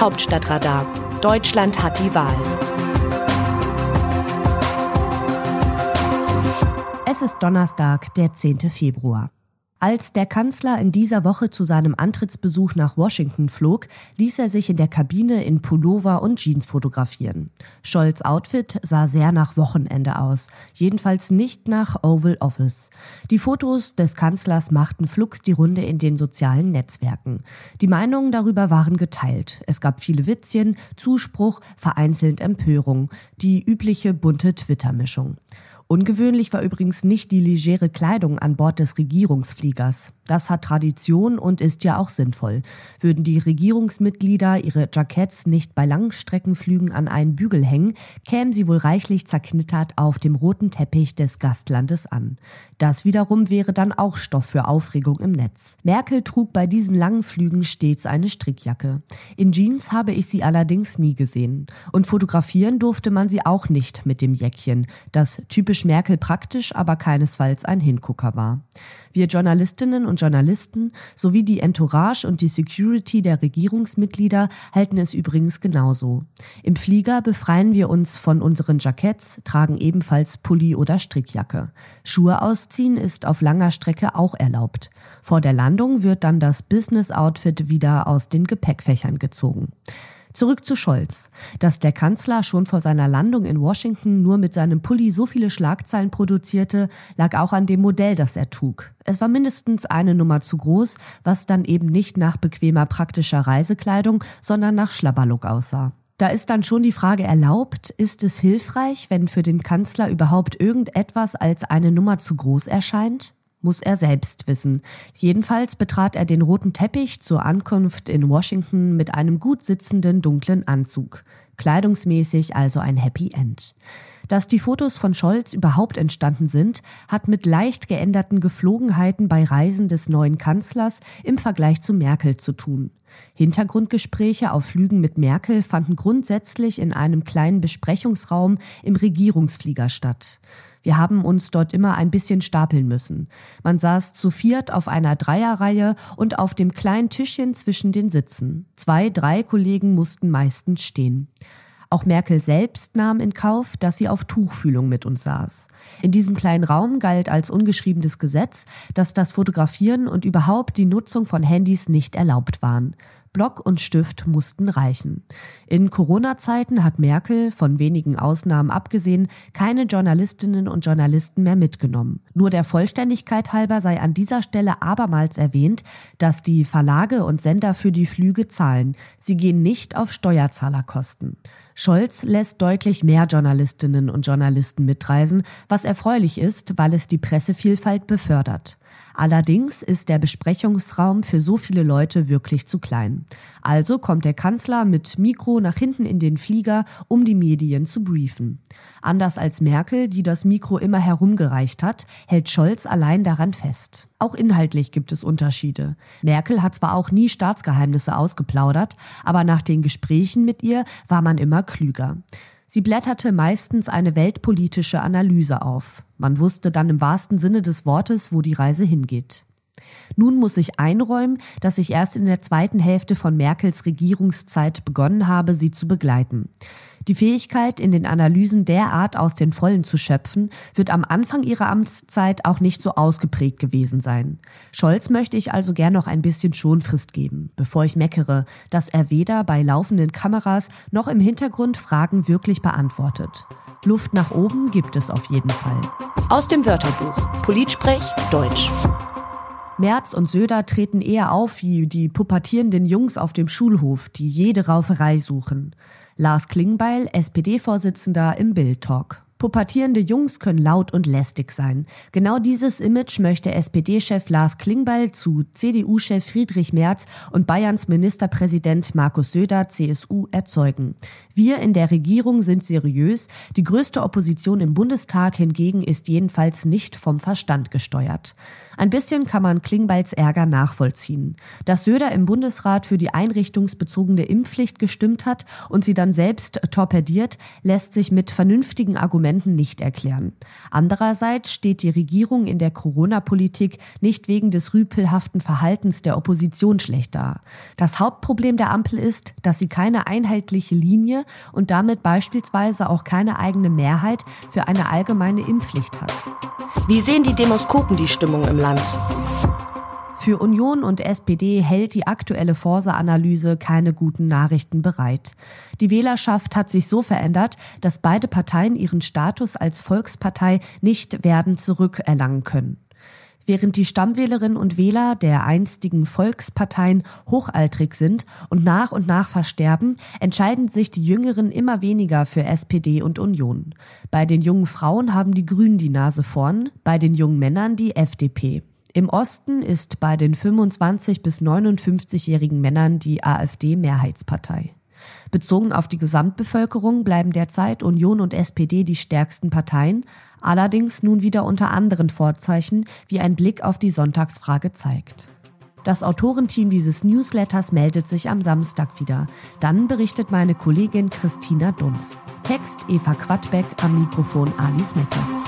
Hauptstadtradar. Deutschland hat die Wahl. Es ist Donnerstag, der 10. Februar. Als der Kanzler in dieser Woche zu seinem Antrittsbesuch nach Washington flog, ließ er sich in der Kabine in Pullover und Jeans fotografieren. Scholz Outfit sah sehr nach Wochenende aus, jedenfalls nicht nach Oval Office. Die Fotos des Kanzlers machten flugs die Runde in den sozialen Netzwerken. Die Meinungen darüber waren geteilt. Es gab viele Witzchen, Zuspruch, vereinzelt Empörung, die übliche bunte Twitter-Mischung. Ungewöhnlich war übrigens nicht die legere Kleidung an Bord des Regierungsfliegers. Das hat Tradition und ist ja auch sinnvoll. Würden die Regierungsmitglieder ihre Jacketts nicht bei Langstreckenflügen an einen Bügel hängen, kämen sie wohl reichlich zerknittert auf dem roten Teppich des Gastlandes an. Das wiederum wäre dann auch Stoff für Aufregung im Netz. Merkel trug bei diesen langen Flügen stets eine Strickjacke. In Jeans habe ich sie allerdings nie gesehen. Und fotografieren durfte man sie auch nicht mit dem Jäckchen, das typisch Merkel praktisch, aber keinesfalls ein Hingucker war. Wir Journalistinnen und Journalisten sowie die Entourage und die Security der Regierungsmitglieder halten es übrigens genauso. Im Flieger befreien wir uns von unseren Jacketts, tragen ebenfalls Pulli oder Strickjacke. Schuhe ausziehen ist auf langer Strecke auch erlaubt. Vor der Landung wird dann das Business Outfit wieder aus den Gepäckfächern gezogen. Zurück zu Scholz. Dass der Kanzler schon vor seiner Landung in Washington nur mit seinem Pulli so viele Schlagzeilen produzierte, lag auch an dem Modell, das er trug. Es war mindestens eine Nummer zu groß, was dann eben nicht nach bequemer praktischer Reisekleidung, sondern nach Schlabberlook aussah. Da ist dann schon die Frage erlaubt, ist es hilfreich, wenn für den Kanzler überhaupt irgendetwas als eine Nummer zu groß erscheint? Muss er selbst wissen. Jedenfalls betrat er den roten Teppich zur Ankunft in Washington mit einem gut sitzenden dunklen Anzug. Kleidungsmäßig also ein Happy End. Dass die Fotos von Scholz überhaupt entstanden sind, hat mit leicht geänderten Geflogenheiten bei Reisen des neuen Kanzlers im Vergleich zu Merkel zu tun. Hintergrundgespräche auf Flügen mit Merkel fanden grundsätzlich in einem kleinen Besprechungsraum im Regierungsflieger statt. Wir haben uns dort immer ein bisschen stapeln müssen. Man saß zu viert auf einer Dreierreihe und auf dem kleinen Tischchen zwischen den Sitzen. Zwei, drei Kollegen mussten meistens stehen. Auch Merkel selbst nahm in Kauf, dass sie auf Tuchfühlung mit uns saß. In diesem kleinen Raum galt als ungeschriebenes Gesetz, dass das Fotografieren und überhaupt die Nutzung von Handys nicht erlaubt waren. Block und Stift mussten reichen. In Corona-Zeiten hat Merkel, von wenigen Ausnahmen abgesehen, keine Journalistinnen und Journalisten mehr mitgenommen. Nur der Vollständigkeit halber sei an dieser Stelle abermals erwähnt, dass die Verlage und Sender für die Flüge zahlen. Sie gehen nicht auf Steuerzahlerkosten. Scholz lässt deutlich mehr Journalistinnen und Journalisten mitreisen, was erfreulich ist, weil es die Pressevielfalt befördert. Allerdings ist der Besprechungsraum für so viele Leute wirklich zu klein. Also kommt der Kanzler mit Mikro nach hinten in den Flieger, um die Medien zu briefen. Anders als Merkel, die das Mikro immer herumgereicht hat, hält Scholz allein daran fest. Auch inhaltlich gibt es Unterschiede. Merkel hat zwar auch nie Staatsgeheimnisse ausgeplaudert, aber nach den Gesprächen mit ihr war man immer klüger. Sie blätterte meistens eine weltpolitische Analyse auf. Man wusste dann im wahrsten Sinne des Wortes, wo die Reise hingeht. Nun muss ich einräumen, dass ich erst in der zweiten Hälfte von Merkels Regierungszeit begonnen habe, sie zu begleiten. Die Fähigkeit, in den Analysen derart aus den Vollen zu schöpfen, wird am Anfang ihrer Amtszeit auch nicht so ausgeprägt gewesen sein. Scholz möchte ich also gern noch ein bisschen Schonfrist geben, bevor ich meckere, dass er weder bei laufenden Kameras noch im Hintergrund Fragen wirklich beantwortet. Luft nach oben gibt es auf jeden Fall. Aus dem Wörterbuch Politsprech Deutsch. Merz und Söder treten eher auf wie die pubertierenden Jungs auf dem Schulhof, die jede Rauferei suchen. Lars Klingbeil, SPD-Vorsitzender im Bild Talk. Pubertierende Jungs können laut und lästig sein. Genau dieses Image möchte SPD-Chef Lars Klingbeil zu CDU-Chef Friedrich Merz und Bayerns Ministerpräsident Markus Söder, CSU, erzeugen. Wir in der Regierung sind seriös. Die größte Opposition im Bundestag hingegen ist jedenfalls nicht vom Verstand gesteuert. Ein bisschen kann man Klingbeils Ärger nachvollziehen. Dass Söder im Bundesrat für die einrichtungsbezogene Impfpflicht gestimmt hat und sie dann selbst torpediert, lässt sich mit vernünftigen Argumenten Argumenten nicht erklären. Andererseits steht die Regierung in der Corona-Politik nicht wegen des rüpelhaften Verhaltens der Opposition schlecht da. Das Hauptproblem der Ampel ist, dass sie keine einheitliche Linie und damit beispielsweise auch keine eigene Mehrheit für eine allgemeine Impfpflicht hat. Wie sehen die Demoskopen die Stimmung im Land? Für Union und SPD hält die aktuelle Forsa-Analyse keine guten Nachrichten bereit. Die Wählerschaft hat sich so verändert, dass beide Parteien ihren Status als Volkspartei nicht werden zurückerlangen können. Während die Stammwählerinnen und Wähler der einstigen Volksparteien hochaltrig sind und nach und nach versterben, entscheiden sich die Jüngeren immer weniger für SPD und Union. Bei den jungen Frauen haben die Grünen die Nase vorn, bei den jungen Männern die FDP. Im Osten ist bei den 25 bis 59-jährigen Männern die AfD Mehrheitspartei. Bezogen auf die Gesamtbevölkerung bleiben derzeit Union und SPD die stärksten Parteien, allerdings nun wieder unter anderen Vorzeichen, wie ein Blick auf die Sonntagsfrage zeigt. Das Autorenteam dieses Newsletters meldet sich am Samstag wieder. Dann berichtet meine Kollegin Christina Dunz. Text Eva Quadbeck, am Mikrofon Alice Mecker.